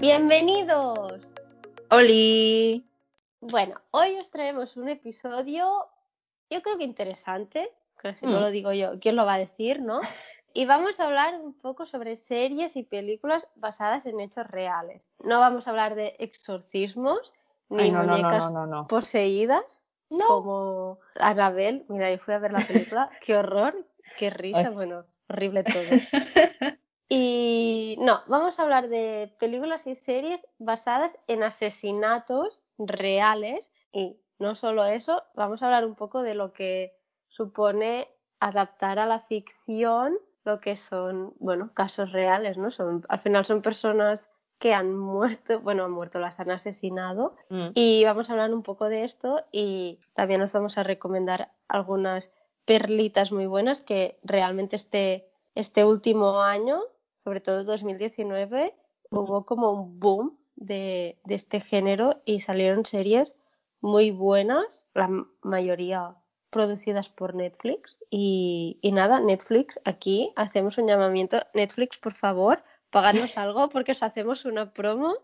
Bienvenidos. Oli. Bueno, hoy os traemos un episodio, yo creo que interesante, pero si no Mm. lo digo yo, ¿quién lo va a decir, no? Y vamos a hablar un poco sobre series y películas basadas en hechos reales. No vamos a hablar de exorcismos ni Ay, no, muñecas no, no, poseídas No. como Annabelle. Mira, yo fui a ver la película, qué horror, qué risa, Ay. bueno, horrible todo. Y no, vamos a hablar de películas y series basadas en asesinatos reales y no solo eso, vamos a hablar un poco de lo que supone adaptar a la ficción lo que son, bueno, casos reales, ¿no? Son, al final son personas que han muerto, bueno, han muerto, las han asesinado Mm. y vamos a hablar un poco de esto y también os vamos a recomendar algunas perlitas muy buenas que realmente este, este último año, sobre todo 2019, Ujú. hubo como un boom de, de este género y salieron series muy buenas, la mayoría producidas por Netflix. Y, y nada, Netflix, aquí hacemos un llamamiento. Netflix, por favor, pagadnos algo porque os hacemos una promo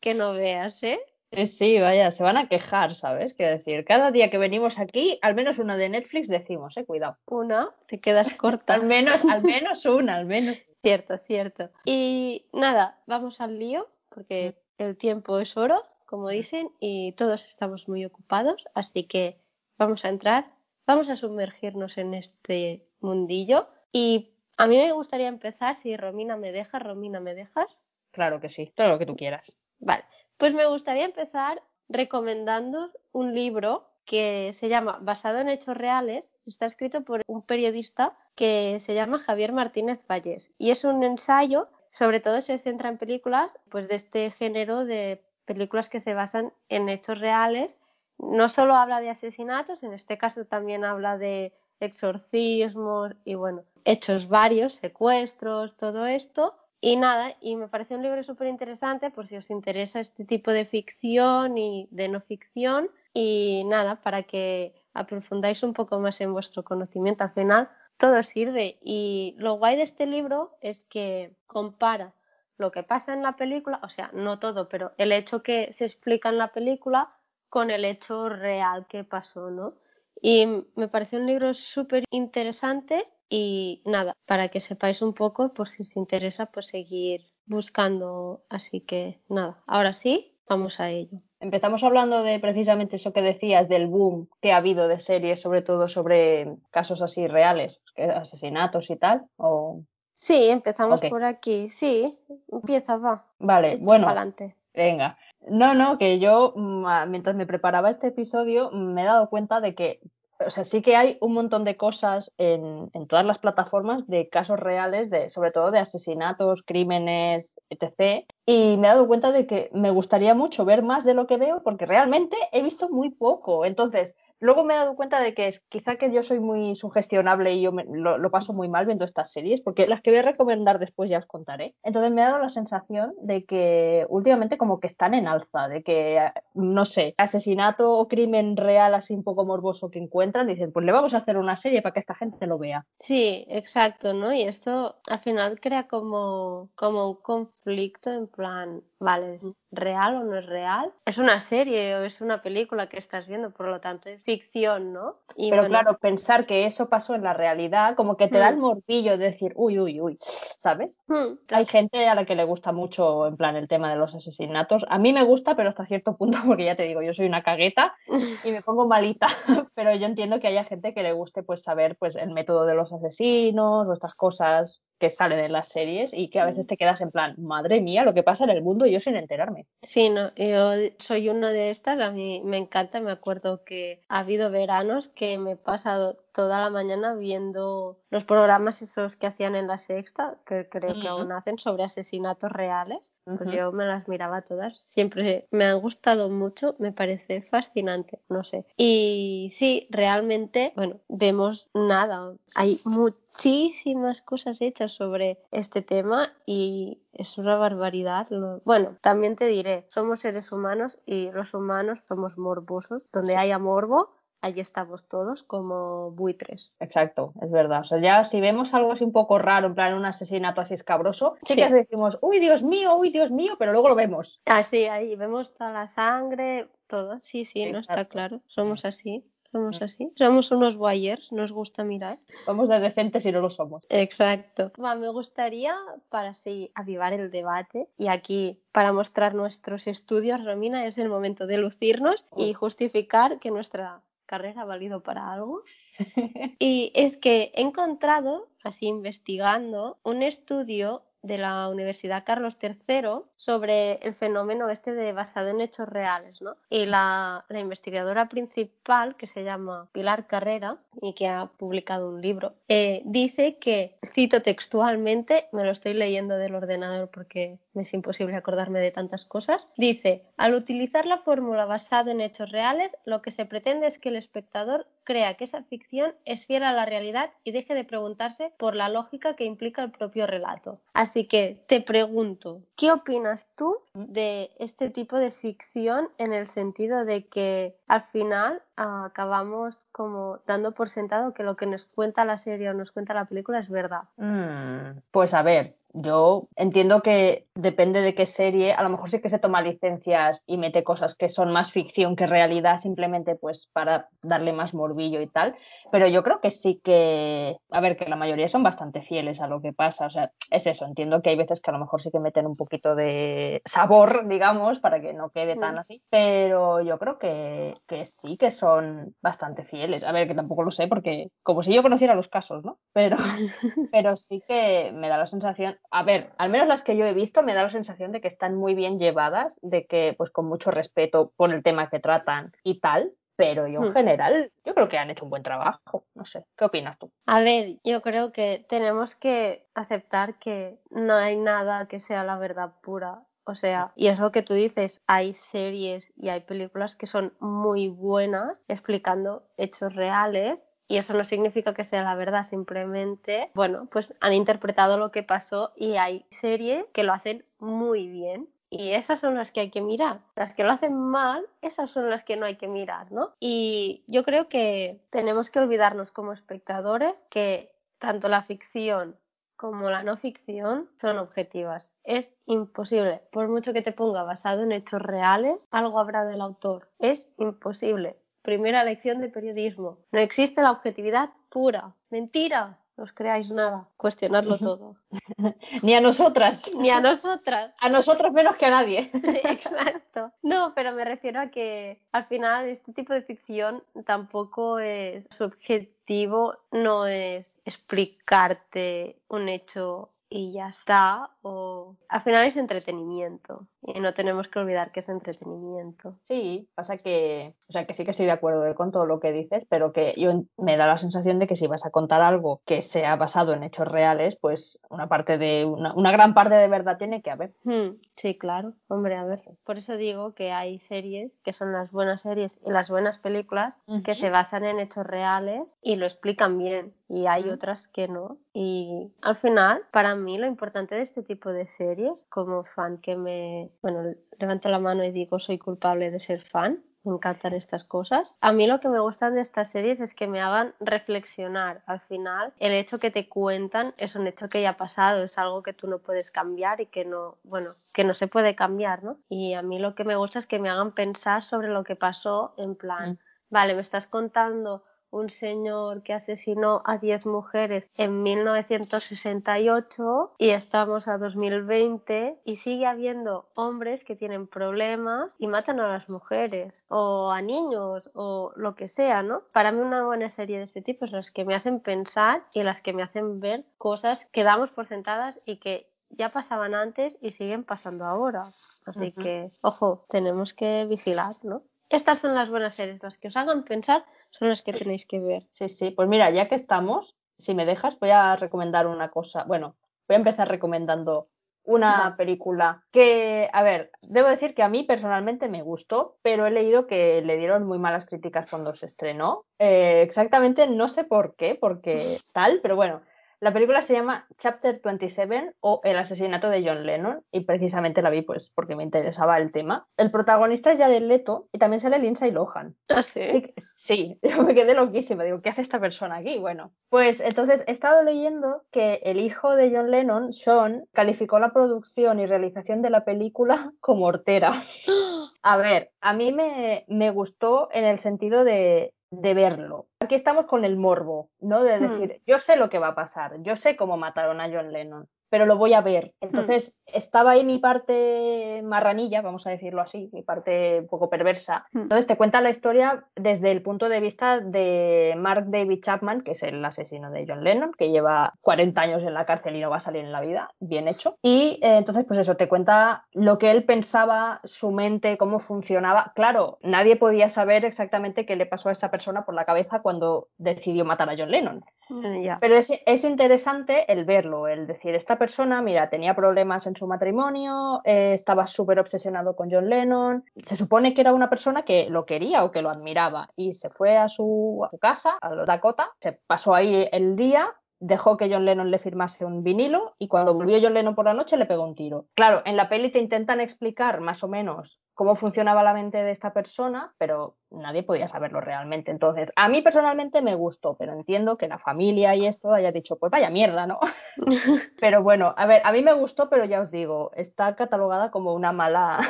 que no veas, ¿eh? Sí, sí, vaya, se van a quejar, ¿sabes? Quiero decir, cada día que venimos aquí, al menos una de Netflix decimos, eh, cuidado. Una, te quedas corta. Al menos, al menos una, al menos. Cierto, cierto. Y nada, vamos al lío, porque el tiempo es oro, como dicen, y todos estamos muy ocupados, así que vamos a entrar, vamos a sumergirnos en este mundillo. Y a mí me gustaría empezar, si Romina me deja, Romina, ¿me dejas? Claro que sí, todo lo que tú quieras. Vale, pues me gustaría empezar recomendando un libro que se llama Basado en Hechos Reales. Está escrito por un periodista que se llama Javier Martínez Vallés y es un ensayo, sobre todo se centra en películas pues de este género de películas que se basan en hechos reales. No solo habla de asesinatos, en este caso también habla de exorcismos y bueno, hechos varios, secuestros, todo esto. Y nada, y me parece un libro súper interesante por si os interesa este tipo de ficción y de no ficción. Y nada, para que aprofundáis un poco más en vuestro conocimiento. Al final, todo sirve. Y lo guay de este libro es que compara lo que pasa en la película, o sea, no todo, pero el hecho que se explica en la película con el hecho real que pasó, ¿no? Y me parece un libro súper interesante y nada, para que sepáis un poco, pues si os interesa, pues seguir buscando. Así que nada, ahora sí, vamos a ello. Empezamos hablando de precisamente eso que decías, del boom que ha habido de series, sobre todo sobre casos así reales, asesinatos y tal, o... Sí, empezamos por aquí. Sí, empieza, va. Vale, Echa bueno, pa'lante. Venga. No, no, que yo mm, mientras me preparaba este episodio me he dado cuenta de que, o sea, sí que hay un montón de cosas en, todas las plataformas de casos reales, de, sobre todo de asesinatos, crímenes, etc. Y me he dado cuenta de que me gustaría mucho ver más de lo que veo porque realmente he visto muy poco. Entonces, luego me he dado cuenta de que es, quizá que yo soy muy sugestionable y yo me- lo, paso muy mal viendo estas series, porque las que voy a recomendar después ya os contaré. Entonces me ha dado la sensación de que últimamente como que están en alza, de que, no sé, asesinato o crimen real así un poco morboso que encuentran, dicen, pues le vamos a hacer una serie para que esta gente lo vea. Sí, exacto, ¿no? Y esto al final crea como, como un conflicto en plan, vale, ¿es real o no es real? Es una serie o es una película que estás viendo, por lo tanto es ficción, ¿no? Y Pero bueno, claro, pensar que eso pasó en la realidad, como que te da el Hmm. morbillo de decir, uy, uy, uy, ¿sabes? hmm, Hay gente a la que le gusta mucho, en plan, el tema de los asesinatos. A mí me gusta, pero hasta cierto punto, porque ya te digo, yo soy una cagueta y me pongo malita. Pero yo entiendo que haya gente que le guste, pues, saber, pues, el método de los asesinos o estas cosas que salen en las series y que a veces te quedas en plan, madre mía, lo que pasa en el mundo yo sin enterarme. Sí, no, yo soy una de estas, a mí me encanta, me acuerdo que ha habido veranos que me he pasado toda la mañana viendo los programas esos que hacían en la sexta, que creo que aún hacen, sobre asesinatos reales, pues yo me las miraba todas, siempre me han gustado mucho, me parece fascinante, no sé. Y sí, realmente, bueno, vemos nada, hay muchísimas cosas hechas sobre este tema y es una barbaridad. Bueno, también te diré, somos seres humanos y los humanos somos morbosos. Donde haya morbo, allí estamos todos como buitres. Exacto, es verdad. O sea, ya si vemos algo así un poco raro, en plan un asesinato así escabroso, sí, que decimos, uy, Dios mío, uy, Dios mío, pero luego lo vemos. Así, ah, ahí vemos toda la sangre, todo. Sí, sí, no está claro. Somos así. Somos mm. así. Somos unos wires, nos gusta mirar. Vamos de decentes y no lo somos. Exacto. me gustaría, para así avivar el debate, y aquí para mostrar nuestros estudios, Romina, es el momento de lucirnos y justificar que nuestra carrera ha valido para algo. y es que he encontrado, así investigando, un estudio de la Universidad Carlos III sobre el fenómeno este de basado en hechos reales, ¿no? Y la, investigadora principal, que se llama Pilar Carrera y que ha publicado un libro, eh, dice que, cito textualmente, me lo estoy leyendo del ordenador porque me es imposible acordarme de tantas cosas, dice, al utilizar la fórmula basado en hechos reales, lo que se pretende es que el espectador crea que esa ficción es fiel a la realidad y deje de preguntarse por la lógica que implica el propio relato. Así que te pregunto, ¿qué opinas tú de este tipo de ficción en el sentido de que al final acabamos como dando por sentado que lo que nos cuenta la serie o nos cuenta la película es verdad? Mm, pues a ver, yo entiendo que depende de qué serie, a lo mejor sí que se toma licencias y mete cosas que son más ficción que realidad simplemente pues para darle más morbillo y tal, pero yo creo que sí que, a ver, que la mayoría son bastante fieles a lo que pasa, o sea, es eso, entiendo que hay veces que a lo mejor sí que meten un poquito de sabor, digamos, para que no quede tan mm. así, pero yo creo que, que sí que son bastante fieles, a ver, que tampoco lo sé porque como si yo conociera los casos, ¿no? Pero, pero sí que me da la sensación a ver, al menos las que yo he visto me da la sensación de que están muy bien llevadas, de que pues con mucho respeto por el tema que tratan y tal, pero yo en hmm. general yo creo que han hecho un buen trabajo. No sé, ¿qué opinas tú? A ver, yo creo que tenemos que aceptar que no hay nada que sea la verdad pura. O sea, y es lo que tú dices, hay series y hay películas que son muy buenas explicando hechos reales y eso no significa que sea la verdad, simplemente, bueno, pues han interpretado lo que pasó y hay series que lo hacen muy bien. Y esas son las que hay que mirar. Las que lo hacen mal, esas son las que no hay que mirar, ¿no? Y yo creo que tenemos que olvidarnos como espectadores que tanto la ficción como la no ficción son objetivas. Es imposible. Por mucho que te ponga basado en hechos reales, algo habrá del autor. Es imposible. Primera lección de periodismo. No existe la objetividad pura. Mentira. No os creáis nada. Cuestionarlo todo. Ni a nosotras. Ni a nosotras. A nosotros menos que a nadie. Exacto. No, pero me refiero a que al final este tipo de ficción tampoco es su objetivo, no es explicarte un hecho y ya está, o al final es entretenimiento y no tenemos que olvidar que es entretenimiento. Sí, pasa que, o sea, que sí que estoy de acuerdo eh, con todo lo que dices, pero que yo me da la sensación de que si vas a contar algo que sea basado en hechos reales, pues una parte de, una, gran parte de verdad tiene que haber. Hmm, sí, claro, hombre, a ver. Por eso digo que hay series que son las buenas series y las buenas películas que se basan en hechos reales y lo explican bien y hay otras que no. Y al final, para mí lo importante de este tipo de series, como fan que me, bueno, levanto la mano y digo soy culpable de ser fan, me encantan estas cosas. A mí lo que me gustan de estas series es que me hagan reflexionar. Al final, el hecho que te cuentan es un hecho que ya ha pasado, es algo que tú no puedes cambiar y que no, bueno, que no se puede cambiar, ¿no? Y a mí lo que me gusta es que me hagan pensar sobre lo que pasó en plan, mm. vale, me estás contando un señor que asesinó a 10 mujeres en 1968 y estamos a 2020 y sigue habiendo hombres que tienen problemas y matan a las mujeres o a niños o lo que sea, ¿no? Para mí una buena serie de este tipo es las que me hacen pensar y las que me hacen ver cosas que damos por sentadas y que ya pasaban antes y siguen pasando ahora. Así que, ojo, tenemos que vigilar, ¿no? Estas son las buenas series, las que os hagan pensar son las que tenéis que ver. Sí, sí, pues mira, ya que estamos, si me dejas, voy a recomendar una cosa. Bueno, voy a empezar recomendando una película que, a ver, debo decir que a mí personalmente me gustó, pero he leído que le dieron muy malas críticas cuando se estrenó. Eh, exactamente no sé por qué, porque tal, pero bueno, La película se llama Chapter 27 o El asesinato de John Lennon y precisamente la vi pues porque me interesaba el tema. El protagonista es Jared Leto y también sale Lindsay Lohan. ¿Ah, sí? Sí, yo me quedé loquísima. Digo, ¿qué hace esta persona aquí? Bueno, pues entonces he estado leyendo que el hijo de John Lennon, Sean, calificó la producción y realización de la película como hortera. A ver, a mí me, me gustó en el sentido de, de verlo. Aquí estamos con el morbo, ¿no? De Hmm. decir, yo sé lo que va a pasar, yo sé cómo mataron a John Lennon, pero lo voy a ver. Entonces estaba ahí mi parte marranilla, vamos a decirlo así, mi parte un poco perversa. Hmm. Entonces te cuenta la historia desde el punto de vista de Mark David Chapman, que es el asesino de John Lennon, que lleva 40 años en la cárcel y no va a salir en la vida, bien hecho. Y eh, entonces, pues eso, te cuenta lo que él pensaba, su mente, cómo funcionaba. Claro, nadie podía saber exactamente qué le pasó a esa persona por la cabeza cuando decidió matar a John Lennon. Mm. Pero es, es interesante el verlo, el decir, esta persona, mira, tenía problemas en su matrimonio, eh, estaba súper obsesionado con John Lennon, se supone que era una persona que lo quería o que lo admiraba y se fue a su, a su casa, a Dakota, se pasó ahí el día. Dejó que John Lennon le firmase un vinilo y cuando volvió John Lennon por la noche le pegó un tiro. Claro, en la peli te intentan explicar más o menos cómo funcionaba la mente de esta persona, pero nadie podía saberlo realmente. Entonces, a mí personalmente me gustó, pero entiendo que la familia y esto haya dicho, pues vaya mierda, ¿no? pero bueno, a ver, a mí me gustó, pero ya os digo, está catalogada como una mala,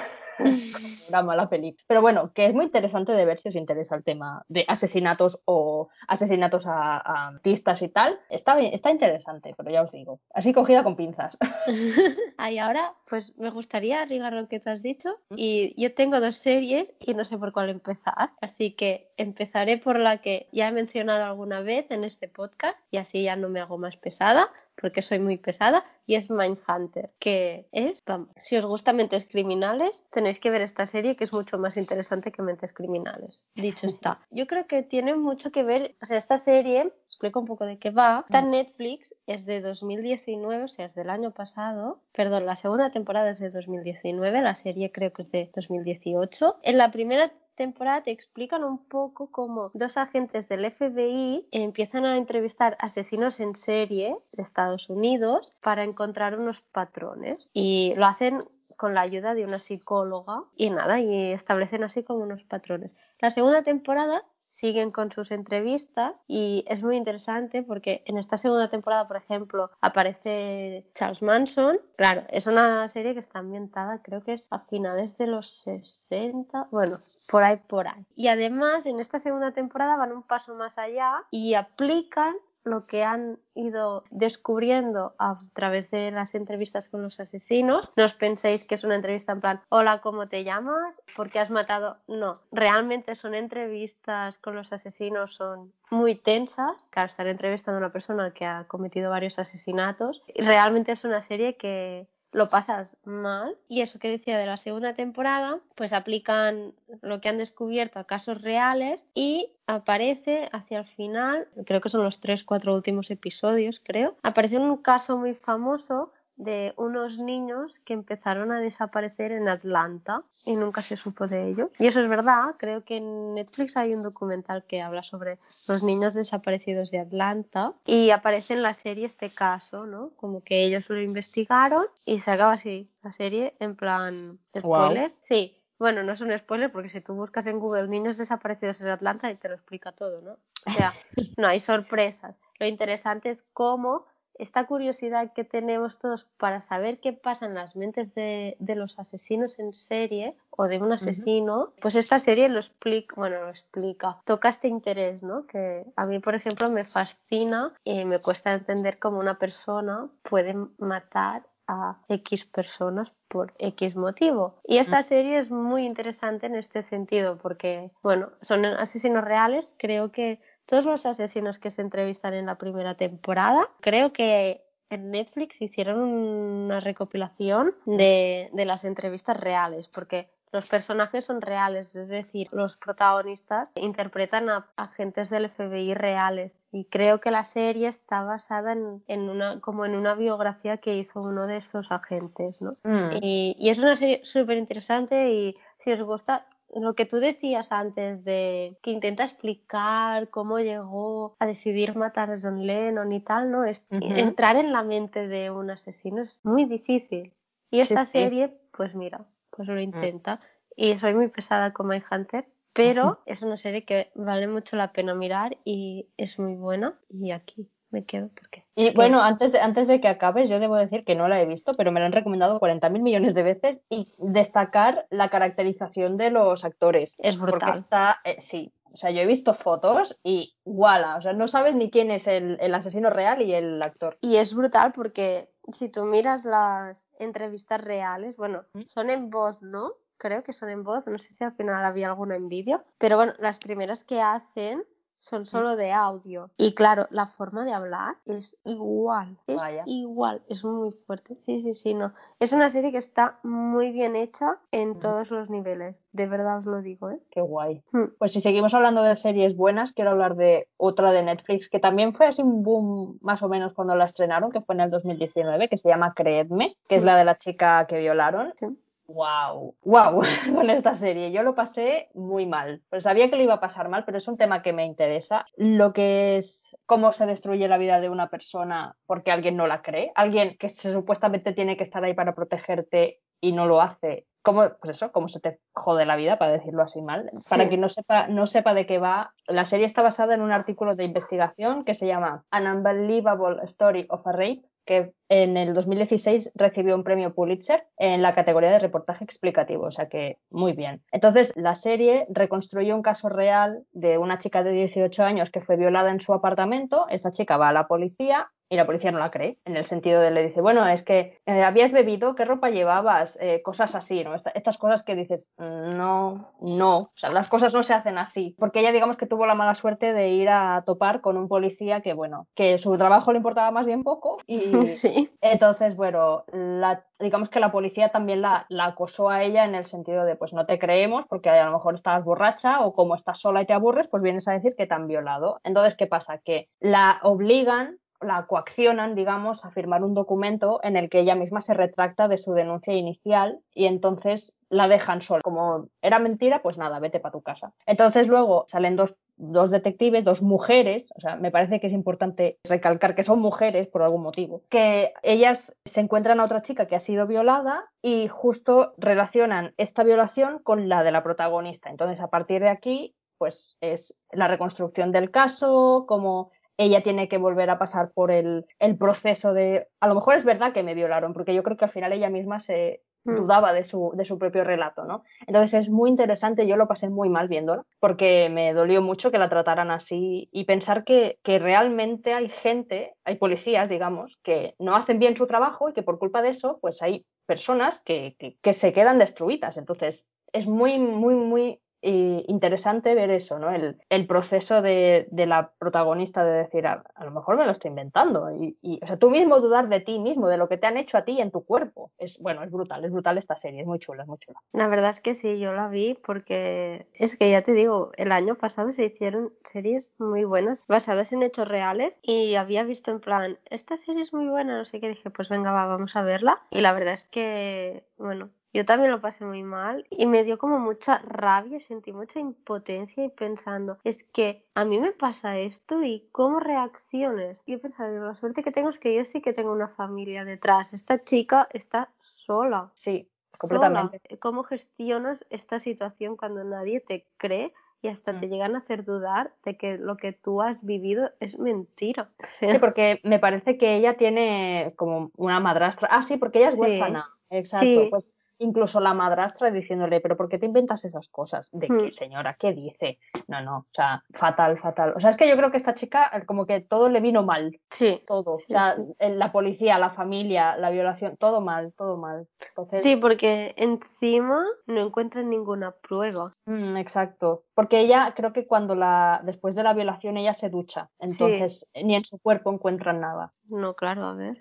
una mala película. Pero bueno, que es muy interesante de ver si os interesa el tema de asesinatos o asesinatos a, a artistas y tal. Está, bien- está interesante, pero ya os digo, así cogida con pinzas. Ahí ahora, pues me gustaría ligar lo que tú has dicho. Y yo tengo dos series y no sé por cuál empezar. Así que empezaré por la que ya he mencionado alguna vez en este podcast y así ya no me hago más pesada porque soy muy pesada y es Mindhunter, que es, vamos, si os gustan mentes criminales, tenéis que ver esta serie que es mucho más interesante que mentes criminales. Dicho está, yo creo que tiene mucho que ver, o sea, esta serie, explico un poco de qué va, está en Netflix, es de 2019, o sea, es del año pasado, perdón, la segunda temporada es de 2019, la serie creo que es de 2018. En la primera temporada te explican un poco cómo dos agentes del FBI empiezan a entrevistar asesinos en serie de Estados Unidos para encontrar unos patrones y lo hacen con la ayuda de una psicóloga y nada, y establecen así como unos patrones. La segunda temporada siguen con sus entrevistas y es muy interesante porque en esta segunda temporada, por ejemplo, aparece Charles Manson. Claro, es una serie que está ambientada, creo que es a finales de los 60, bueno, por ahí, por ahí. Y además, en esta segunda temporada van un paso más allá y aplican lo que han ido descubriendo a través de las entrevistas con los asesinos. No os penséis que es una entrevista en plan, hola, ¿cómo te llamas? ¿Por qué has matado? No, realmente son entrevistas con los asesinos, son muy tensas. Claro, estar entrevistando a una persona que ha cometido varios asesinatos. Realmente es una serie que lo pasas mal. Y eso que decía de la segunda temporada, pues aplican lo que han descubierto a casos reales y aparece hacia el final, creo que son los tres, cuatro últimos episodios, creo, aparece un caso muy famoso de unos niños que empezaron a desaparecer en Atlanta y nunca se supo de ellos. Y eso es verdad, creo que en Netflix hay un documental que habla sobre los niños desaparecidos de Atlanta y aparece en la serie este caso, ¿no? Como que ellos lo investigaron y se acaba así la serie en plan spoiler. Sí, bueno, no es un spoiler porque si tú buscas en Google niños desaparecidos en Atlanta y te lo explica todo, ¿no? O sea, no hay sorpresas. Lo interesante es cómo esta curiosidad que tenemos todos para saber qué pasa en las mentes de, de los asesinos en serie o de un asesino, pues esta serie lo explica, bueno, lo explica, toca este interés, ¿no? Que a mí, por ejemplo, me fascina y me cuesta entender cómo una persona puede matar a X personas por X motivo. Y esta serie es muy interesante en este sentido porque, bueno, son asesinos reales, creo que todos los asesinos que se entrevistan en la primera temporada, creo que en Netflix hicieron una recopilación de, de las entrevistas reales, porque los personajes son reales, es decir, los protagonistas interpretan a agentes del FBI reales. Y creo que la serie está basada en, en una, como en una biografía que hizo uno de estos agentes, ¿no? Mm. Y, y es una serie súper interesante y si os gusta lo que tú decías antes de que intenta explicar cómo llegó a decidir matar a John Lennon y tal, ¿no? Es, Entrar en la mente de un asesino es muy difícil. Y esta serie, pues mira, pues lo mm. intenta. Y soy muy pesada con My Hunter, pero es una serie que vale mucho la pena mirar y es muy buena. Y aquí me quedo porque. Y bueno, antes de, antes de que acabes, yo debo decir que no la he visto, pero me la han recomendado 40.000 millones de veces y destacar la caracterización de los actores. Es brutal. está, eh, sí, o sea, yo he visto fotos y ¡wala! O sea, no sabes ni quién es el, el, asesino real y el actor. Y es brutal porque si tú miras las entrevistas reales, bueno, ¿Mm? son en voz, ¿no? Creo que son en voz, no sé si al final había alguna en vídeo, pero bueno, las primeras que hacen son mm. solo de audio. Y claro, la forma de hablar es igual. Es igual. Es muy fuerte. Sí, sí, sí, no. Es una serie que está muy bien hecha en todos los niveles. De verdad os lo digo, ¿eh? Qué guay. Hmm. Pues si seguimos hablando de series buenas, quiero hablar de otra de Netflix que también fue así un boom más o menos cuando la estrenaron, que fue en el 2019, que se llama Creedme, que es hmm. la de la chica que violaron. Sí wow, wow con esta serie. Yo lo pasé muy mal. Pues sabía que lo iba a pasar mal, pero es un tema que me interesa. Lo que es cómo se destruye la vida de una persona porque alguien no la cree, alguien que supuestamente tiene que estar ahí para protegerte y no lo hace. ¿Cómo, pues eso, cómo se te jode la vida, para decirlo así mal. Para quien no sepa, no sepa de qué va, la serie está basada en un artículo de investigación que se llama An Unbelievable Story of a Rape que en el 2016 recibió un premio Pulitzer en la categoría de reportaje explicativo, o sea que muy bien. Entonces, la serie reconstruyó un caso real de una chica de 18 años que fue violada en su apartamento. Esa chica va a la policía y la policía no la cree, en el sentido de le dice, bueno, es que eh, habías bebido, ¿qué ropa llevabas? Eh, cosas así, ¿no? estas cosas que dices, no, no, o sea, las cosas no se hacen así, porque ella digamos que tuvo la mala suerte de ir a topar con un policía que, bueno, que su trabajo le importaba más bien poco y sí. entonces, bueno, la, digamos que la policía también la, la acosó a ella en el sentido de, pues no te creemos porque a lo mejor estabas borracha o como estás sola y te aburres, pues vienes a decir que te han violado. Entonces, ¿qué pasa? Que la obligan la coaccionan, digamos, a firmar un documento en el que ella misma se retracta de su denuncia inicial y entonces la dejan sola. Como era mentira, pues nada, vete para tu casa. Entonces luego salen dos, dos, detectives, dos mujeres, o sea, me parece que es importante recalcar que son mujeres por algún motivo, que ellas se encuentran a otra chica que ha sido violada y justo relacionan esta violación con la de la protagonista. Entonces, a partir de aquí, pues es la reconstrucción del caso, como ella tiene que volver a pasar por el, el, proceso de, a lo mejor es verdad que me violaron, porque yo creo que al final ella misma se hmm. dudaba de su, de su propio relato, ¿no? Entonces es muy interesante, yo lo pasé muy mal viéndola, porque me dolió mucho que la trataran así y pensar que, que realmente hay gente, hay policías, digamos, que no hacen bien su trabajo y que por culpa de eso, pues hay personas que, que, que se quedan destruidas. Entonces es muy, muy, muy interesante ver eso, ¿no? El, proceso de, la protagonista de decir, a, lo mejor me lo estoy inventando. Y, y, o sea, tú mismo dudar de ti mismo, de lo que te han hecho a ti en tu cuerpo. Es, bueno, es brutal, es brutal esta serie, es muy chula, es muy chula. La verdad es que sí, yo la vi porque es que ya te digo, el año pasado se hicieron series muy buenas basadas en hechos reales y había visto en plan, esta serie es muy buena, no sé qué, dije, pues venga, va, vamos a verla. Y la verdad es que, bueno, yo también lo pasé muy mal y me dio como mucha rabia, sentí mucha impotencia y pensando, es que a mí me pasa esto y cómo reacciones. Yo pensaba, la suerte que tengo es que yo sí que tengo una familia detrás. Esta chica está sola. Sí, completamente. ¿Cómo gestionas esta situación cuando nadie te cree? y hasta te mm. llegan a hacer dudar de que lo que tú has vivido es mentira. Sí, porque me parece que ella tiene como una madrastra. Ah, sí, porque ella es huérfana. Exacto. Pues incluso la madrastra diciéndole, pero ¿por qué te inventas esas cosas? ¿De qué, hmm. señora? ¿Qué dice? No, no, o sea, fatal, fatal. O sea, es que yo creo que esta chica eh, como que todo le vino mal. Sí. Todo. O sea, la policía, la familia, la violación, todo mal, todo mal. Sí, porque encima no encuentran ninguna prueba. Mm, exacto. Porque ella, creo que cuando la, después de la violación, ella se ducha. Entonces, ni en su cuerpo encuentran nada. No, claro, a ver.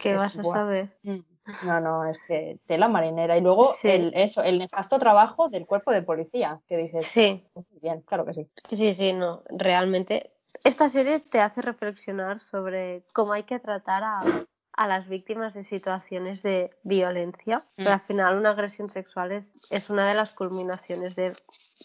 ¿Qué vas a saber? Mm. No, no, es que tela marinera. Y luego el, eso, el nefasto trabajo del cuerpo de policía, que dices, sí. Pues bien, claro que sí. Sí, sí, no, realmente. Esta serie te hace reflexionar sobre cómo hay que tratar a, a las víctimas de situaciones de violencia. Pero al final una agresión sexual es, es una de las culminaciones de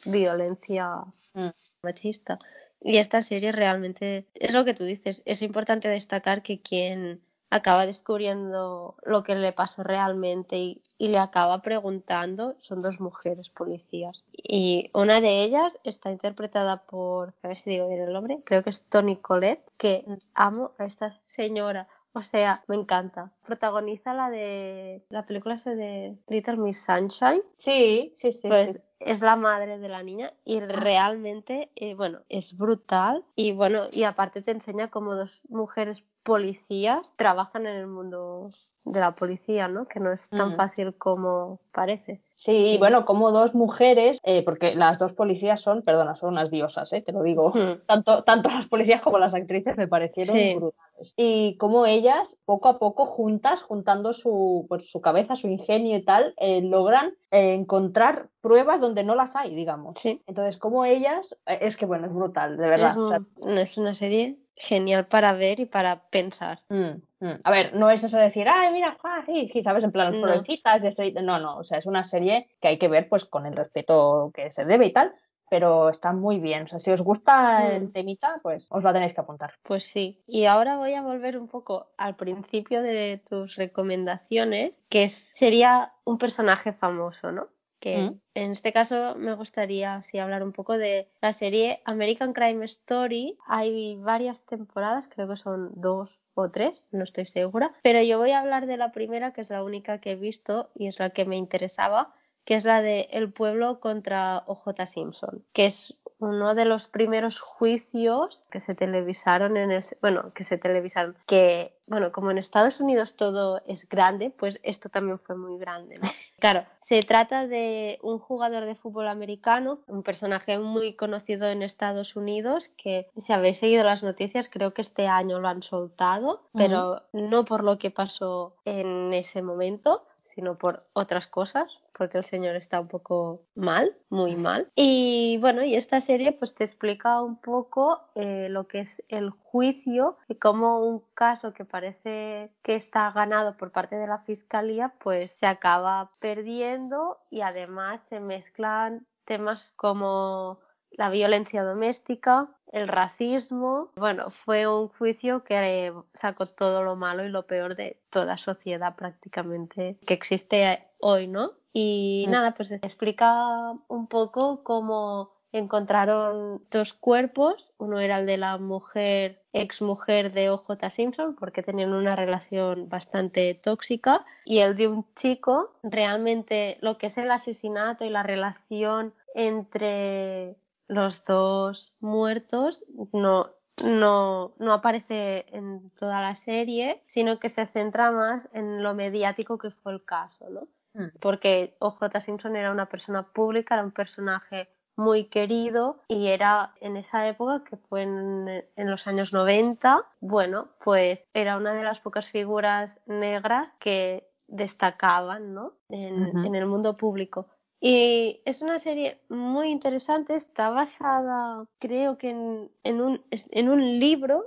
violencia Mm. machista. Y esta serie realmente es lo que tú dices. Es importante destacar que quien acaba descubriendo lo que le pasó realmente y, y le acaba preguntando son dos mujeres policías. Y una de ellas está interpretada por, a ver si digo bien el nombre, creo que es Toni Collette, que amo a esta señora. O sea, me encanta. Protagoniza la de la película esa de Little Miss Sunshine. Sí, sí, sí. Pues sí. es la madre de la niña y realmente, eh, bueno, es brutal y bueno, y aparte te enseña cómo dos mujeres policías trabajan en el mundo de la policía, ¿no? Que no es tan fácil como parece. Sí, y bueno, como dos mujeres, eh, porque las dos policías son, perdona, son unas diosas, eh, te lo digo. Tanto, tanto las policías como las actrices me parecieron Sí. brutales. Y como ellas, poco a poco, juntas, juntando su, pues, su cabeza, su ingenio y tal, eh, logran eh, encontrar pruebas donde no las hay, digamos. Sí. Entonces, como ellas, es que bueno, es brutal, de verdad. Es, O sea, un- es una serie genial para ver y para pensar. Mm, mm. A ver, no es eso de decir, ay, mira, ah, sí, sí, ¿sabes? En plan, No. florecitas, de estrella. No, no, o sea, es una serie que hay que ver pues con el respeto que se debe y tal, pero está muy bien. O sea, si os gusta Mm. el temita, pues os la tenéis que apuntar. Pues sí. Y ahora voy a volver un poco al principio de tus recomendaciones, que sería un personaje famoso, ¿no? Que Mm. en este caso me gustaría así hablar un poco de la serie American Crime Story. Hay varias temporadas, creo que son dos o tres, no estoy segura, pero yo voy a hablar de la primera, que es la única que he visto y es la que me interesaba, que es la de El pueblo contra OJ Simpson, que es uno de los primeros juicios que se televisaron en ese, bueno, que se televisaron, que, bueno, como en Estados Unidos todo es grande, pues esto también fue muy grande, ¿no? Claro, se trata de un jugador de fútbol americano, un personaje muy conocido en Estados Unidos, que si habéis seguido las noticias, creo que este año lo han soltado, pero no por lo que pasó en ese momento, sino por otras cosas, porque el señor está un poco mal, muy mal. Y bueno, y esta serie pues te explica un poco eh, lo que es el juicio y cómo un caso que parece que está ganado por parte de la fiscalía pues se acaba perdiendo y además se mezclan temas como la violencia doméstica, el racismo. Bueno, fue un juicio que eh, sacó todo lo malo y lo peor de toda sociedad prácticamente que existe hoy, ¿no? Y Mm. nada, pues explica un poco cómo encontraron dos cuerpos. Uno era el de la mujer, ex mujer de OJ Simpson, porque tenían una relación bastante tóxica, y el de un chico. Realmente lo que es el asesinato y la relación entre los dos muertos no, no, no aparece en toda la serie, sino que se centra más en lo mediático que fue el caso, ¿no? Mm. Porque OJ Simpson era una persona pública, era un personaje muy querido y era en esa época que fue en, en, los años 90, bueno, pues era una de las pocas figuras negras que destacaban, ¿no? En el mundo público. Y es una serie muy interesante, está basada creo que en, en, un, en un libro,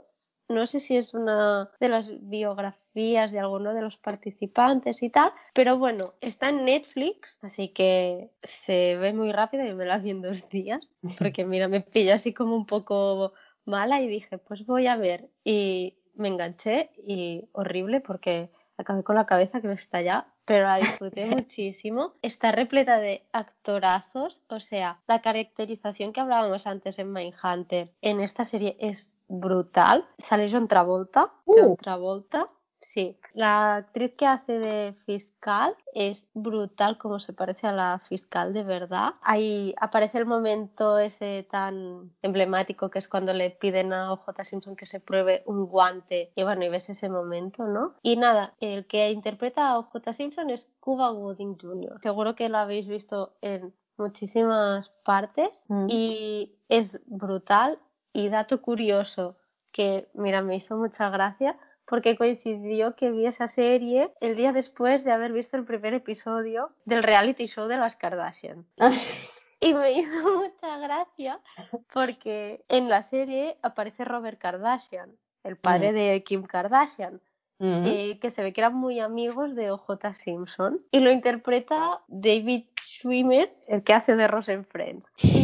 no sé si es una de las biografías de alguno de los participantes y tal, pero bueno, está en Netflix, así que se ve muy rápido y me la vi en dos días, porque mira, me pilló así como un poco mala y dije, pues voy a ver. Y me enganché y horrible porque acabé con la cabeza que me estallaba, pero la disfruté muchísimo. Está repleta de actorazos, o sea, la caracterización que hablábamos antes en Mindhunter en esta serie es brutal. Sale John Travolta, Uh. John Travolta. Sí, la actriz que hace de fiscal es brutal como se parece a la fiscal de verdad. Ahí aparece el momento ese tan emblemático que es cuando le piden a OJ Simpson que se pruebe un guante y bueno, y ves ese momento, ¿no? Y nada, el que interpreta a OJ Simpson es Cuba Gooding Jr. Seguro que lo habéis visto en muchísimas partes Mm. y es brutal y dato curioso que, mira, me hizo mucha gracia porque coincidió que vi esa serie el día después de haber visto el primer episodio del reality show de las Kardashian. Y me hizo mucha gracia porque en la serie aparece Robert Kardashian, el padre Mm. de Kim Kardashian. eh, que se ve que eran muy amigos de OJ Simpson. Y lo interpreta David Schwimmer, el que hace de Ross en Friends. Y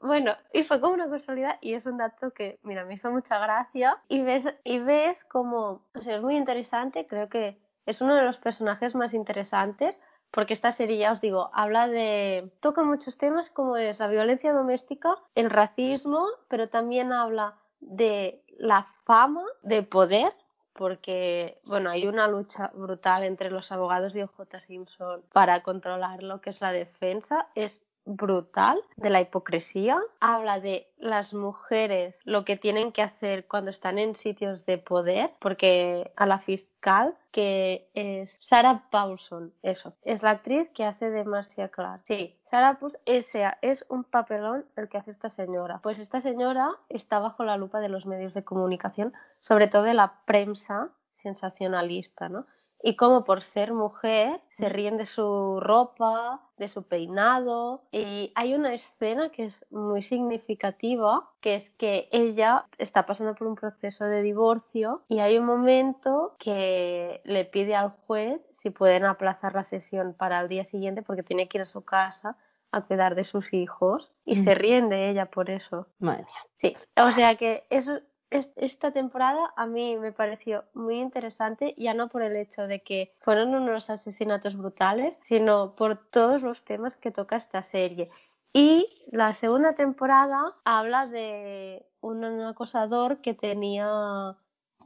bueno, y fue como una casualidad y es un dato que, mira, me hizo mucha gracia. Y ves, y ves como, o sea, es muy interesante, creo que es uno de los personajes más interesantes porque esta serie, ya os digo, habla de. toca muchos temas como es la violencia doméstica, el racismo, pero también habla de la fama, de poder, porque bueno, hay una lucha brutal entre los abogados de OJ Simpson para controlar lo que es la defensa. Es brutal de la hipocresía. Habla de las mujeres, lo que tienen que hacer cuando están en sitios de poder, porque a la fiscal, que es Sarah Paulson, eso, es la actriz que hace de Marcia Clark. Sí, Sarah Paulson, ese es un papelón el que hace esta señora. Pues esta señora está bajo la lupa de los medios de comunicación, sobre todo de la prensa sensacionalista, ¿no? Y como por ser mujer se ríen de su ropa, de su peinado. Y hay una escena que es muy significativa, que es que ella está pasando por un proceso de divorcio y hay un momento que le pide al juez si pueden aplazar la sesión para el día siguiente porque tiene que ir a su casa a cuidar de sus hijos y se ríen de ella por eso. Madre mía. Sí, o sea que eso esta temporada a mí me pareció muy interesante, ya no por el hecho de que fueron unos asesinatos brutales, sino por todos los temas que toca esta serie. Y la segunda temporada habla de un acosador que tenía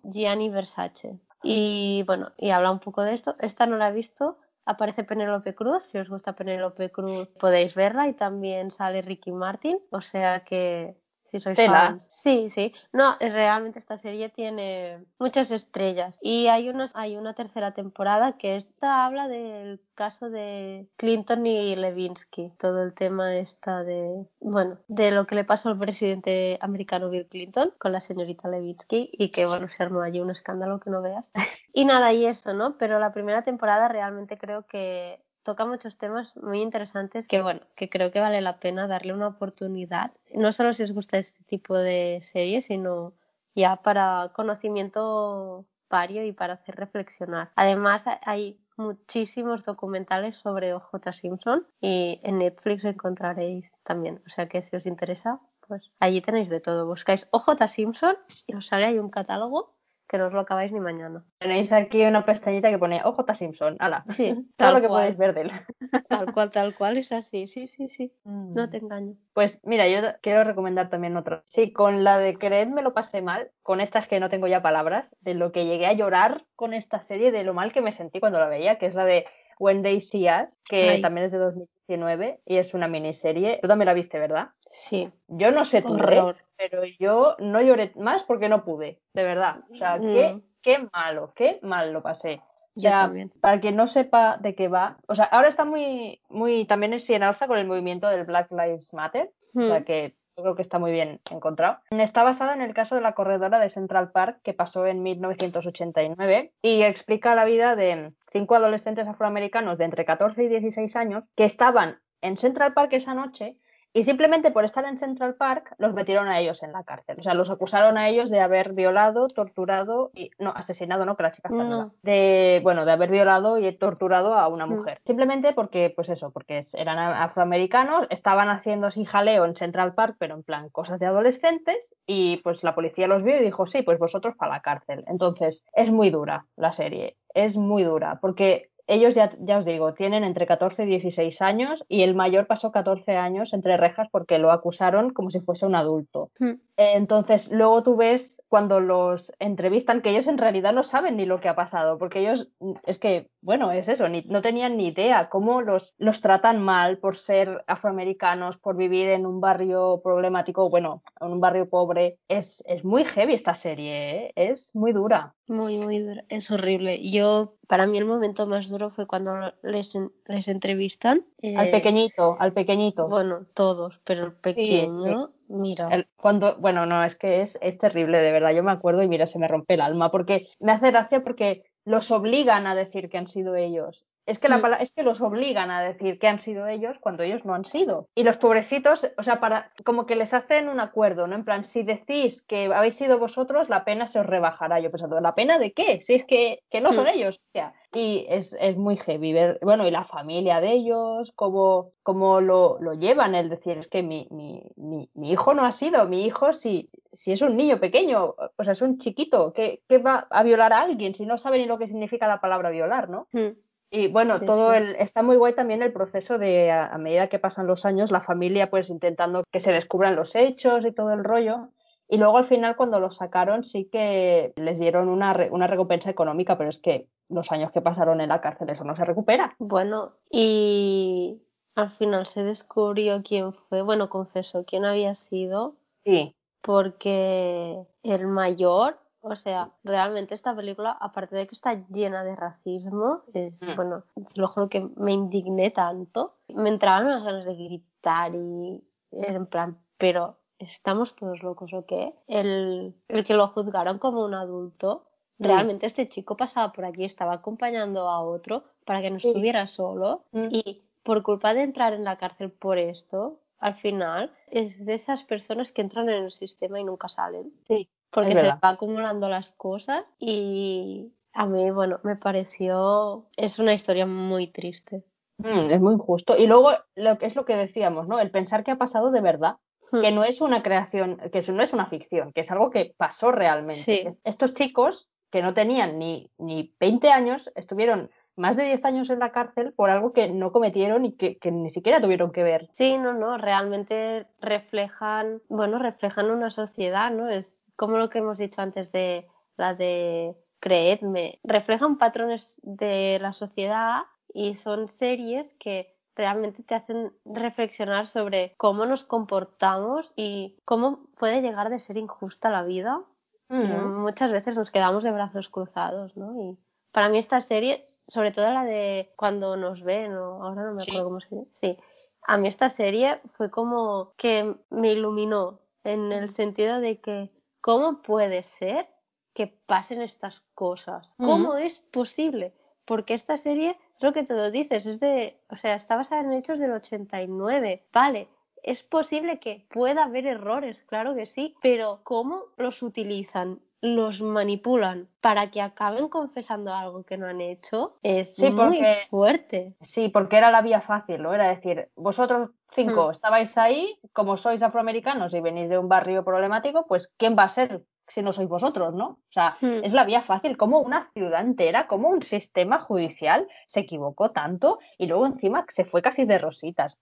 Gianni Versace. Y bueno, y habla un poco de esto. Esta no la he visto. Aparece Penélope Cruz. Si os gusta Penélope Cruz, podéis verla. Y también sale Ricky Martin. O sea que si soy fan. Sí, sí. No, eh, realmente esta serie tiene muchas estrellas. Y hay, unos, hay una tercera temporada que esta habla del caso de Clinton y Levinsky. Todo el tema está de, bueno, de lo que le pasó al presidente americano Bill Clinton con la señorita Levinsky y que, bueno, se armó allí un escándalo que no veas. y nada, y eso, ¿no? Pero la primera temporada realmente creo que toca muchos temas muy interesantes que, bueno, que creo que vale la pena darle una oportunidad. No solo si os gusta este tipo de series, sino ya para conocimiento vario y para hacer reflexionar. Además, hay muchísimos documentales sobre OJ Simpson y en Netflix encontraréis también. O sea que si os interesa, pues allí tenéis de todo. Buscáis OJ Simpson y os sale ahí un catálogo que no os lo acabáis ni mañana. Tenéis aquí una pestañita que pone OJ Simpson, ala. Sí, todo lo que podéis ver de él. Tal cual, tal cual, es así, sí, sí, sí. No mm. te engaño. Pues mira, yo quiero recomendar también otro. Sí, con la de Creed me lo pasé mal, con estas que no tengo ya palabras, de lo que llegué a llorar con esta serie, de lo mal que me sentí cuando la veía, que es la de When They See Us, que también es de 2019 y es una miniserie. Tú también la viste, ¿verdad? Sí. Yo no sé tú, ¿eh? Pero yo no lloré más porque no pude, de verdad. O sea, qué, mm. qué malo, qué mal lo pasé. Ya, para quien no sepa de qué va, o sea, ahora está muy, muy, también es en alza con el movimiento del Black Lives Matter, o sea mm. que yo creo que está muy bien encontrado. Está basada en el caso de la corredora de Central Park que pasó en 1989 y explica la vida de cinco adolescentes afroamericanos de entre 14 y 16 años que estaban en Central Park esa noche y simplemente por estar en Central Park los metieron a ellos en la cárcel. O sea, los acusaron a ellos de haber violado, torturado y no asesinado, no, que la chica está De bueno, de haber violado y torturado a una mm. mujer. Simplemente porque pues eso, porque eran afroamericanos, estaban haciendo así jaleo en Central Park, pero en plan cosas de adolescentes y pues la policía los vio y dijo, "Sí, pues vosotros para la cárcel." Entonces, es muy dura la serie, es muy dura porque ellos ya, ya os digo, tienen entre 14 y 16 años y el mayor pasó 14 años entre rejas porque lo acusaron como si fuese un adulto. Hmm. Entonces, luego tú ves cuando los entrevistan que ellos en realidad no saben ni lo que ha pasado, porque ellos, es que, bueno, es eso, ni, no tenían ni idea cómo los, los tratan mal por ser afroamericanos, por vivir en un barrio problemático, bueno, en un barrio pobre. Es, es muy heavy esta serie, ¿eh? es muy dura. Muy, muy dura, es horrible. Yo, para mí el momento más duro fue cuando les, les entrevistan. al eh, pequeñito, al pequeñito. Bueno, todos, pero el pequeño... Mira. cuando, bueno, no, es que es, es terrible, de verdad. Yo me acuerdo y mira, se me rompe el alma, porque me hace gracia porque los obligan a decir que han sido ellos. Es que, la Mm. es que los obligan a decir que han sido ellos cuando ellos no han sido. Y los pobrecitos, o sea, para, como que les hacen un acuerdo, ¿no? En plan, si decís que habéis sido vosotros, la pena se os rebajará. Yo pensando, ¿la pena de qué? Si es que, que no son Mm. ellos. O sea, y es, es muy heavy ver, bueno, y la familia de ellos, cómo, cómo lo, lo llevan, el decir, es que mi, mi, mi, mi hijo no ha sido, mi hijo si, si es un niño pequeño, o sea, es un chiquito, ¿qué, qué va a violar a alguien si no sabe ni lo que significa la palabra violar, ¿no? Mm. Y bueno, Sí, todo sí. el, está muy guay también el proceso de, a, a medida que pasan los años, la familia pues intentando que se descubran los hechos y todo el rollo. Y luego al final cuando los sacaron sí que les dieron una, re- una recompensa económica, pero es que los años que pasaron en la cárcel eso no se recupera. Bueno, y al final se descubrió quién fue, bueno, confesó quién había sido, Sí, porque el mayor, o sea, realmente esta película, aparte de que está llena de racismo, es, Mm. bueno, te lo juro que me indigné tanto, me entraban unas ganas de gritar y en plan, pero ¿estamos todos locos o qué? El, el que lo juzgaron como un adulto, Mm. realmente este chico pasaba por allí, estaba acompañando a otro para que no Sí. estuviera solo Mm. y por culpa de entrar en la cárcel por esto, al final es de esas personas que entran en el sistema y nunca salen. sí, Porque se va acumulando las cosas y a mí, bueno, me pareció, es una historia muy triste. Mm, es muy injusto. Y luego lo que es lo que decíamos, ¿no? El pensar que ha pasado de verdad, que Hmm. no es una creación, que no es una ficción, que es algo que pasó realmente. Sí. Que Estos chicos que no tenían ni, ni 20 años estuvieron más de 10 años en la cárcel por algo que no cometieron y que, que ni siquiera tuvieron que ver. Sí, no, no, realmente reflejan, bueno, reflejan una sociedad, ¿no? Es como lo que hemos dicho antes de la de Creedme, reflejan patrones de la sociedad y son series que realmente te hacen reflexionar sobre cómo nos comportamos y cómo puede llegar de ser injusta la vida muchas veces nos quedamos de brazos cruzados, ¿no? Y para mí esta serie, sobre todo la de cuando nos ven, o ahora no me Sí. acuerdo cómo se llama, sí, a mí esta serie fue como que me iluminó en el sentido de que cómo puede ser que pasen estas cosas, cómo es posible, porque esta serie es lo que te lo dices, es de, o sea, está basada en hechos del 89, vale, es posible que pueda haber errores, claro que sí, pero ¿cómo los utilizan? Los manipulan para que acaben confesando algo que no han hecho. Es Sí, muy porque- fuerte. Sí, porque era la vía fácil, ¿no? Era decir, vosotros cinco Hmm. estabais ahí, como sois afroamericanos y venís de un barrio problemático, pues ¿quién va a ser si no sois vosotros, no? O sea, Hmm. es la vía fácil, como una ciudad entera, como un sistema judicial se equivocó tanto y luego encima se fue casi de rositas.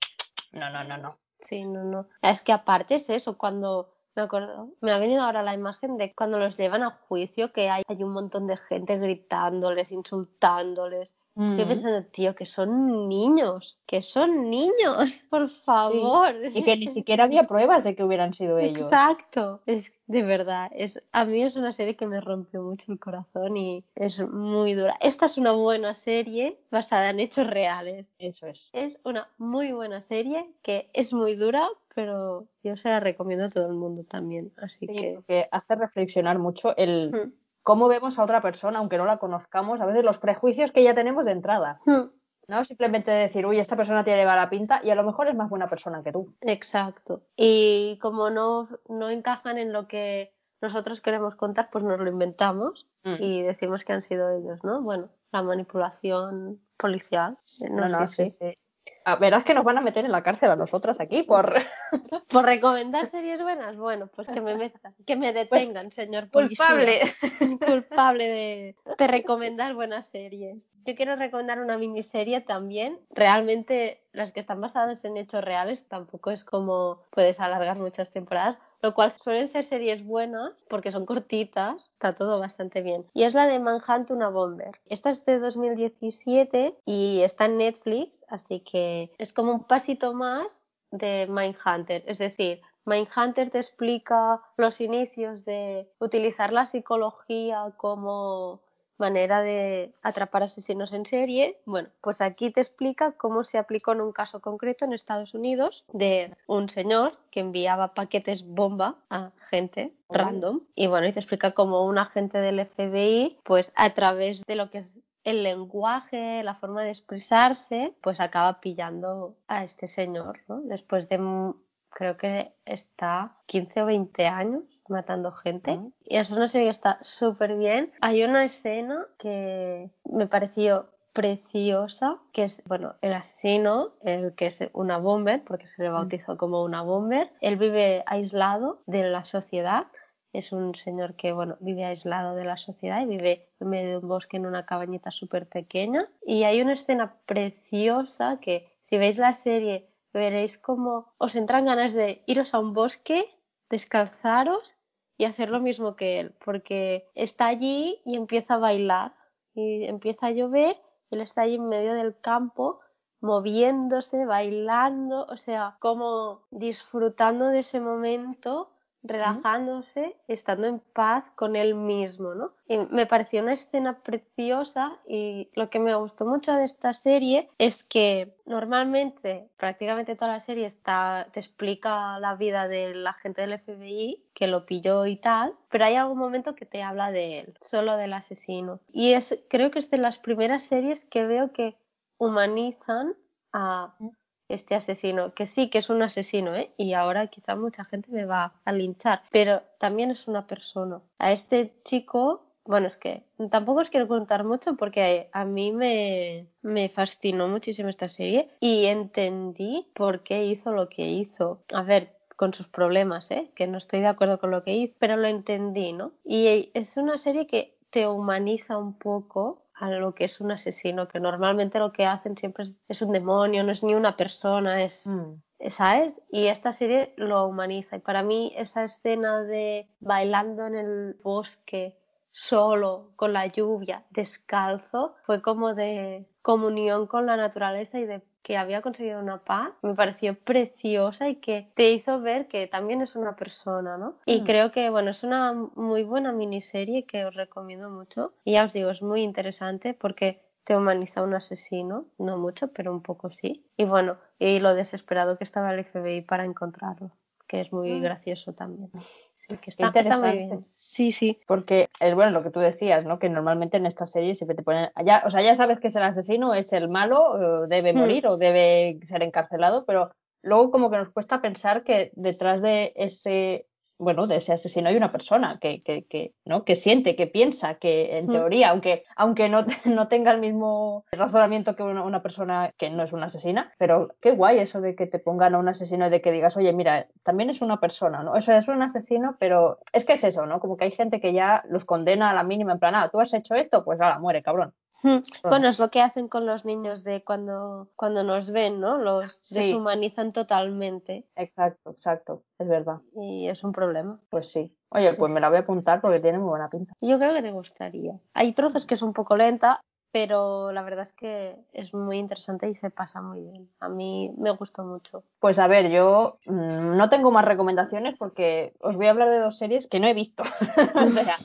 No, no, no, no. Sí, no, no. Es que aparte es eso, cuando me acuerdo, me ha venido ahora la imagen de cuando los llevan a juicio, que hay, hay un montón de gente gritándoles, insultándoles. Yo Mm. pensando, tío, que son niños, que son niños, por Sí. favor. Y que ni siquiera había pruebas de que hubieran sido ellos. Exacto, es de verdad, es a mí es una serie que me rompió mucho el corazón y es muy dura. Esta es una buena serie basada en hechos reales. Eso es. Es una muy buena serie que es muy dura, pero yo se la recomiendo a todo el mundo también, así Sí, que porque hace reflexionar mucho el Hmm. cómo vemos a otra persona, aunque no la conozcamos, a veces los prejuicios que ya tenemos de entrada. Hmm. No simplemente decir, uy, esta persona tiene mala pinta y a lo mejor es más buena persona que tú. Exacto. Y como no, no encajan en lo que nosotros queremos contar, pues nos lo inventamos Mm. y decimos que han sido ellos, ¿no? Bueno, la manipulación policial. eh, No, no, sí. Ah, verás que nos van a meter en la cárcel a nosotras aquí por Por recomendar series buenas, bueno, pues que me metan, que me detengan, señor policía. culpable. culpable de, de recomendar buenas series. Yo quiero recomendar una miniserie también. Realmente las que están basadas en hechos reales tampoco es como puedes alargar muchas temporadas, lo cual suelen ser series buenas porque son cortitas, está todo bastante bien. Y es la de Manhunt una Bomber. Esta es de 2017 y está en Netflix, así que es como un pasito más de Mindhunter, es decir, Mindhunter te explica los inicios de utilizar la psicología como manera de atrapar asesinos en serie. Bueno, pues aquí te explica cómo se aplicó en un caso concreto en Estados Unidos de un señor que enviaba paquetes bomba a gente Oh. random y bueno, y te explica cómo un agente del FBI, pues a través de lo que es el lenguaje, la forma de expresarse, pues acaba pillando a este señor, ¿no? Después de, creo que está 15 o 20 años matando gente. Y es una serie que está súper bien. Hay una escena que me pareció preciosa, que es, bueno, el asesino, el que es una bomber, porque se le bautizó como una bomber, él vive aislado de la sociedad, es un señor que, bueno, vive aislado de la sociedad y vive en medio de un bosque en una cabañita súper pequeña. Y hay una escena preciosa que, si veis la serie, veréis como os entran ganas de iros a un bosque, descalzaros y hacer lo mismo que él, porque está allí y empieza a bailar y empieza a llover él está ahí en medio del campo moviéndose, bailando, o sea, como disfrutando de ese momento relajándose, estando en paz con él mismo, ¿no? Y me pareció una escena preciosa y lo que me gustó mucho de esta serie es que normalmente, prácticamente toda la serie está, te explica la vida del agente del FBI que lo pilló y tal, pero hay algún momento que te habla de él, solo del asesino. Y es, creo que es de las primeras series que veo que humanizan a este asesino, que sí que es un asesino, ¿eh? y ahora quizá mucha gente me va a linchar, pero también es una persona. A este chico, bueno, es que tampoco os quiero contar mucho porque a mí me, me fascinó muchísimo esta serie y entendí por qué hizo lo que hizo. A ver, con sus problemas, ¿eh? que no estoy de acuerdo con lo que hizo, pero lo entendí, ¿no? Y es una serie que te humaniza un poco a lo que es un asesino, que normalmente lo que hacen siempre es, un demonio, no es ni una persona, es, mm. ¿sabes? Y esta serie lo humaniza. Y para mí esa escena de bailando en el bosque solo, con la lluvia, descalzo, fue como de comunión con la naturaleza y de que había conseguido una paz, me pareció preciosa y que te hizo ver que también es una persona, ¿no? Y mm. creo que, bueno, es una muy buena miniserie que os recomiendo mucho. Y ya os digo, es muy interesante porque te humaniza a un asesino, no mucho, pero un poco sí. Y bueno, y lo desesperado que estaba el FBI para encontrarlo, que es muy mm. gracioso también. Sí, que está, muy bien. Sí, sí. Porque es bueno lo que tú decías, ¿no? Que normalmente en estas series siempre te ponen, ya, o sea, ya sabes que es el asesino, es el malo, debe hmm. morir o debe ser encarcelado, pero luego como que nos cuesta pensar que detrás de ese bueno, de ese asesino hay una persona que, que, que, ¿no? que siente, que piensa, que en mm. teoría, aunque, aunque no, no, tenga el mismo razonamiento que una, persona que no es una asesina, pero qué guay eso de que te pongan a un asesino y de que digas, oye, mira, también es una persona, ¿no? Eso es un asesino, pero es que es eso, ¿no? Como que hay gente que ya los condena a la mínima en plan, ah, tú has hecho esto, pues ahora muere, cabrón. Bueno, es lo que hacen con los niños de cuando, cuando nos ven, ¿no? Los deshumanizan totalmente. Exacto, exacto, es verdad. Y es un problema. Pues sí. Oye, pues me la voy a apuntar porque tiene muy buena pinta. Yo creo que te gustaría. Hay trozos que es un poco lenta, pero la verdad es que es muy interesante y se pasa muy bien. A mí me gustó mucho. Pues a ver, yo mm, no tengo más recomendaciones porque os voy a hablar de dos series que no he visto. o sea,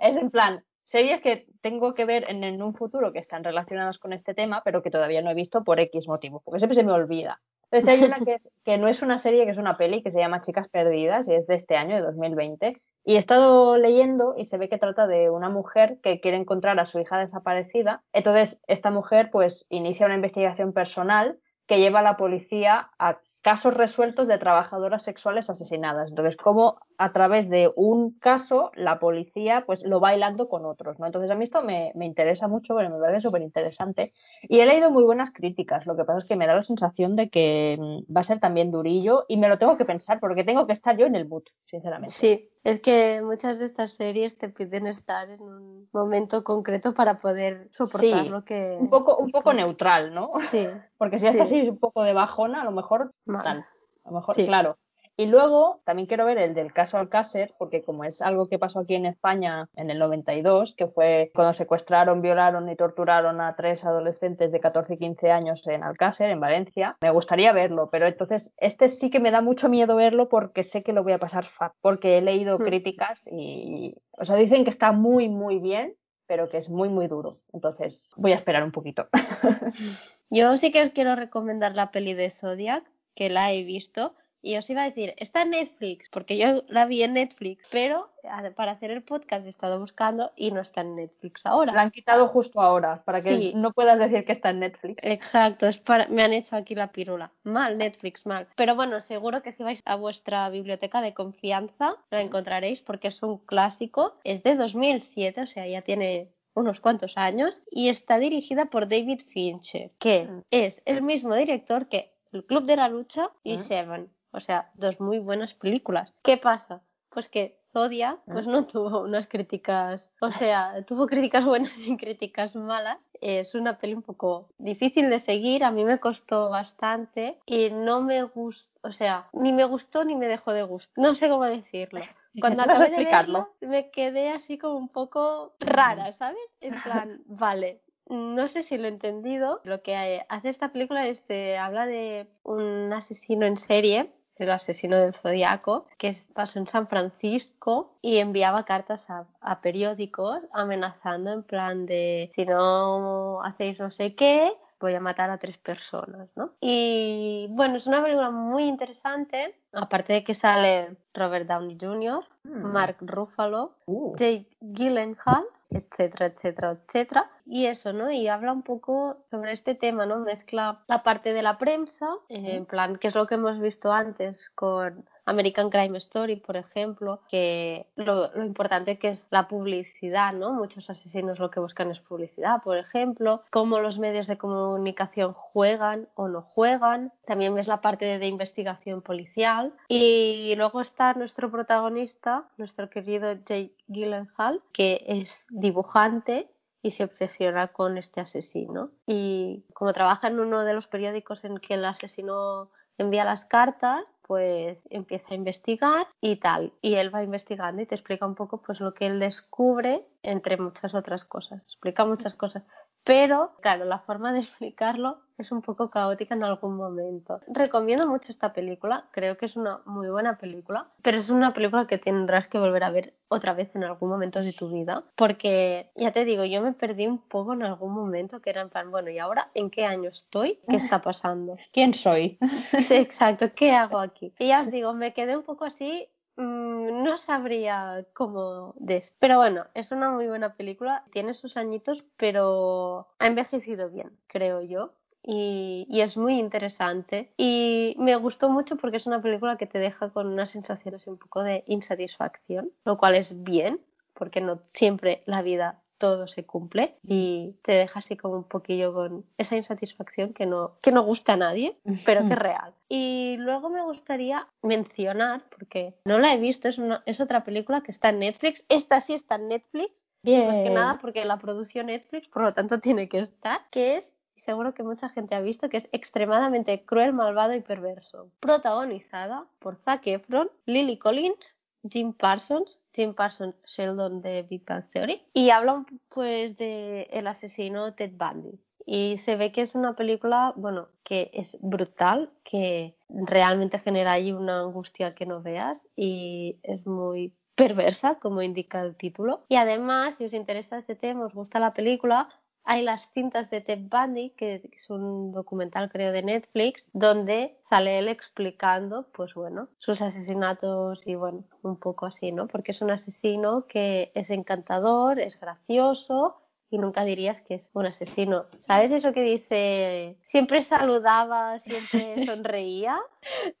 es en plan, series que tengo que ver en, un futuro que están relacionadas con este tema, pero que todavía no he visto por X motivos, porque siempre se me olvida. Entonces hay una que, que no es una serie, que es una peli, que se llama Chicas Perdidas, y es de este año, de 2020. Y he estado leyendo y se ve que trata de una mujer que quiere encontrar a su hija desaparecida. Entonces, esta mujer pues inicia una investigación personal que lleva a la policía a casos resueltos de trabajadoras sexuales asesinadas. Entonces, cómo a través de un caso la policía pues lo va bailando con otros, ¿no? Entonces a mí esto me, interesa mucho, pero me parece súper interesante. Y he leído muy buenas críticas, lo que pasa es que me da la sensación de que mm, va a ser también durillo y me lo tengo que pensar porque tengo que estar yo en el boot, sinceramente. Sí, es que muchas de estas series te piden estar en un momento concreto para poder soportar lo que... Un poco, un poco neutral, ¿no? Sí. Porque si estás así un poco de bajona, a lo mejor... Tal. A lo mejor, claro. Y luego también quiero ver el del caso Alcácer, porque como es algo que pasó aquí en España en el 92, que fue cuando secuestraron, violaron y torturaron a tres adolescentes de 14 y 15 años en Alcácer, en Valencia, me gustaría verlo, pero entonces este sí que me da mucho miedo verlo porque sé que lo voy a pasar fat, porque he leído hmm. críticas y, o sea, dicen que está muy, muy bien, pero que es muy, muy duro. Entonces voy a esperar un poquito. Yo sí que os quiero recomendar la peli de Zodiac, que la he visto Y os iba a decir, está en Netflix, porque yo la vi en Netflix, pero para hacer el podcast he estado buscando y no está en Netflix ahora. La han quitado justo ahora, para que no puedas decir que está en Netflix. Exacto, es para, me han hecho aquí la pirula. Mal, Netflix, mal. Pero bueno, seguro que si vais a vuestra biblioteca de confianza la encontraréis porque es un clásico. Es de 2007, o sea, ya tiene unos cuantos años y está dirigida por David Fincher, que mm. es el mismo director que El Club de la Lucha y mm. Seven. O sea, dos muy buenas películas. ¿Qué pasa? Pues que Zodia pues mm. no tuvo unas críticas, o sea, tuvo críticas buenas y críticas malas. Es una peli un poco difícil de seguir, a mí me costó bastante y no me gustó, o sea, ni me gustó ni me dejó de gustar. No sé cómo decirlo. Cuando acabé de verlo, me quedé así como un poco rara, ¿sabes? En plan, vale, no sé si lo he entendido. Lo que hace esta película es que habla de un asesino en serie, el asesino del zodiaco, que pasó en San Francisco y enviaba cartas a, a, periódicos amenazando en plan de si no hacéis no sé qué, voy a matar a tres personas, ¿no? Y bueno, es una película muy interesante, aparte de que sale Robert Downey Jr., hmm. Mark Ruffalo, uh. Jake Gyllenhaal, etcétera, etcétera, etcétera. Y eso, ¿no? Y habla un poco sobre este tema, ¿no? Mezcla la parte de la prensa, en plan, que es lo que hemos visto antes con American Crime Story, por ejemplo, que lo, importante que es la publicidad, ¿no? Muchos asesinos lo que buscan es publicidad, por ejemplo, cómo los medios de comunicación juegan o no juegan. También ves la parte de, investigación policial. Y luego está nuestro protagonista, nuestro querido Jake Gyllenhaal, que es dibujante y se obsesiona con este asesino. Y como trabaja en uno de los periódicos en que el asesino envía las cartas, pues empieza a investigar y tal. Y él va investigando y te explica un poco pues lo que él descubre, entre muchas otras cosas. Explica muchas cosas. Pero, claro, la forma de explicarlo es un poco caótica en algún momento. Recomiendo mucho esta película, creo que es una muy buena película, pero es una película que tendrás que volver a ver otra vez en algún momento de tu vida, porque ya te digo, yo me perdí un poco en algún momento que era en plan, bueno, ¿y ahora en qué año estoy? ¿Qué está pasando? ¿Quién soy? Sí, exacto, ¿qué hago aquí? Y ya os digo, me quedé un poco así mm, no sabría cómo de esto. Pero bueno, es una muy buena película, tiene sus añitos, pero ha envejecido bien, creo yo y, es muy interesante. Y me gustó mucho porque es una película que te deja con unas sensaciones un poco de insatisfacción, lo cual es bien, porque no siempre la vida todo se cumple y te deja así como un poquillo con esa insatisfacción que no, que no gusta a nadie, pero que es real. Y luego me gustaría mencionar, porque no la he visto, es, una, es otra película que está en Netflix, esta sí está en Netflix, más que nada porque la produció Netflix, por lo tanto tiene que estar, que es y seguro que mucha gente ha visto que es extremadamente cruel, malvado y perverso. Protagonizada por Zac Efron, Lily Collins, Jim Parsons, Jim Parsons Sheldon de Big Bang Theory, y hablan pues de el asesino Ted Bundy. Y se ve que es una película, bueno, que es brutal, que realmente genera ahí una angustia que no veas y es muy perversa, como indica el título. Y además, si os interesa este tema, os gusta la película, hay las cintas de Ted Bundy, que es un documental creo de Netflix, donde sale él explicando, pues bueno, sus asesinatos y bueno, un poco así, ¿no? Porque es un asesino que es encantador, es gracioso y nunca dirías que es un asesino. ¿Sabes eso que dice? Siempre saludaba, siempre sonreía,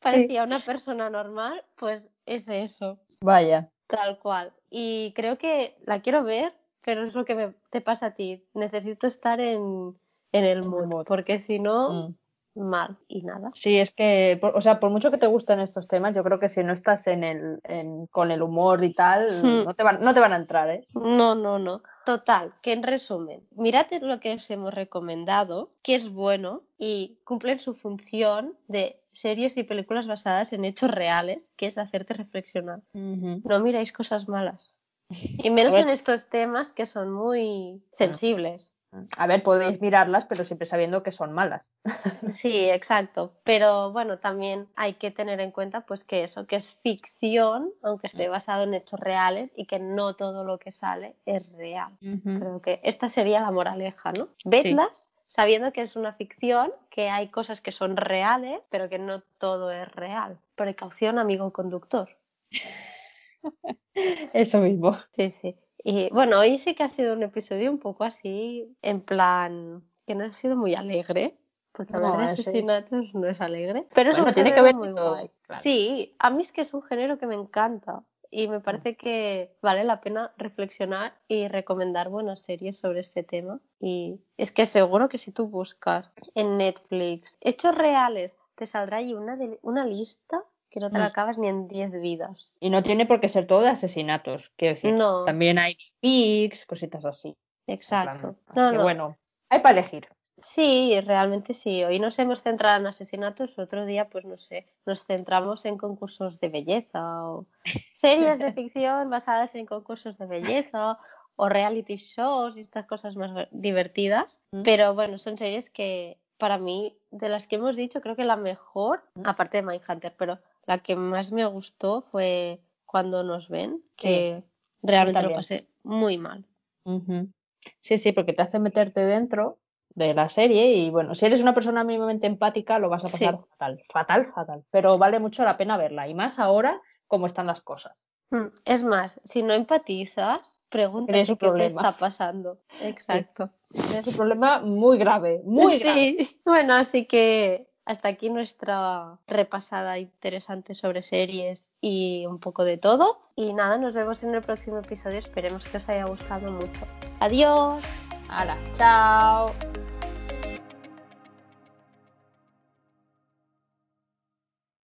parecía una persona normal, pues es eso. Vaya. Tal cual. Y creo que la quiero ver pero es lo que me, te pasa a ti. Necesito estar en, el mood, porque si no, mm. mal y nada. Sí, es que, o sea, por mucho que te gusten estos temas, yo creo que si no estás en el, en, con el humor y tal, hmm. no, te van, no te van a entrar, ¿eh? No, no, no. Total, que en resumen, mirad lo que os hemos recomendado, que es bueno y cumplen su función de series y películas basadas en hechos reales, que es hacerte reflexionar. No miráis cosas malas. Y menos en estos temas que son muy sensibles. A ver, podéis mirarlas, pero siempre sabiendo que son malas. Sí, exacto. Pero bueno, también hay que tener en cuenta pues que eso, que es ficción, aunque esté basado en hechos reales y que no todo lo que sale es real. Creo que esta sería la moraleja, ¿no? Vedlas, sabiendo que es una ficción, que hay cosas que son reales, pero que no todo es real. Precaución, amigo conductor. Eso mismo. Sí, sí. Y bueno, hoy sí que ha sido un episodio un poco así, en plan, que no ha sido muy alegre. Porque hablar No, de eso es- asesinatos no es alegre. Pero es Bueno, un tiene que de muy todo, guay. claro. Sí, a mí es que es un género que me encanta. Y me parece que vale la pena reflexionar y recomendar buenas series sobre este tema. Y es que seguro que si tú buscas en Netflix hechos reales, te saldrá ahí una, de- una lista que no te la Mm. acabas ni en 10 vidas. Y no tiene por qué ser todo de asesinatos. Quiero decir, No. también hay pics, cositas así. Exacto. Así No, que no. bueno, hay para elegir. Sí, realmente sí. Hoy nos hemos centrado en asesinatos, otro día, pues no sé, nos centramos en concursos de belleza o series de ficción basadas en concursos de belleza o reality shows y estas cosas más divertidas. Mm. Pero bueno, son series que para mí, de las que hemos dicho, creo que la mejor, aparte de Mindhunter, pero la que más me gustó fue Cuando nos ven, que realmente lo pasé muy mal. Sí, sí, porque te hace meterte dentro de la serie y bueno, si eres una persona mínimamente empática lo vas a pasar Sí. fatal, fatal, fatal. Pero vale mucho la pena verla y más ahora como están las cosas. Mm, Es más, si no empatizas, pregúntate qué te está pasando. Exacto. Es un problema muy grave, muy grave. Sí, bueno, así que hasta aquí nuestra repasada interesante sobre series y un poco de todo. Y nada, nos vemos en el próximo episodio. Esperemos que os haya gustado mucho. Adiós. Hala, chao.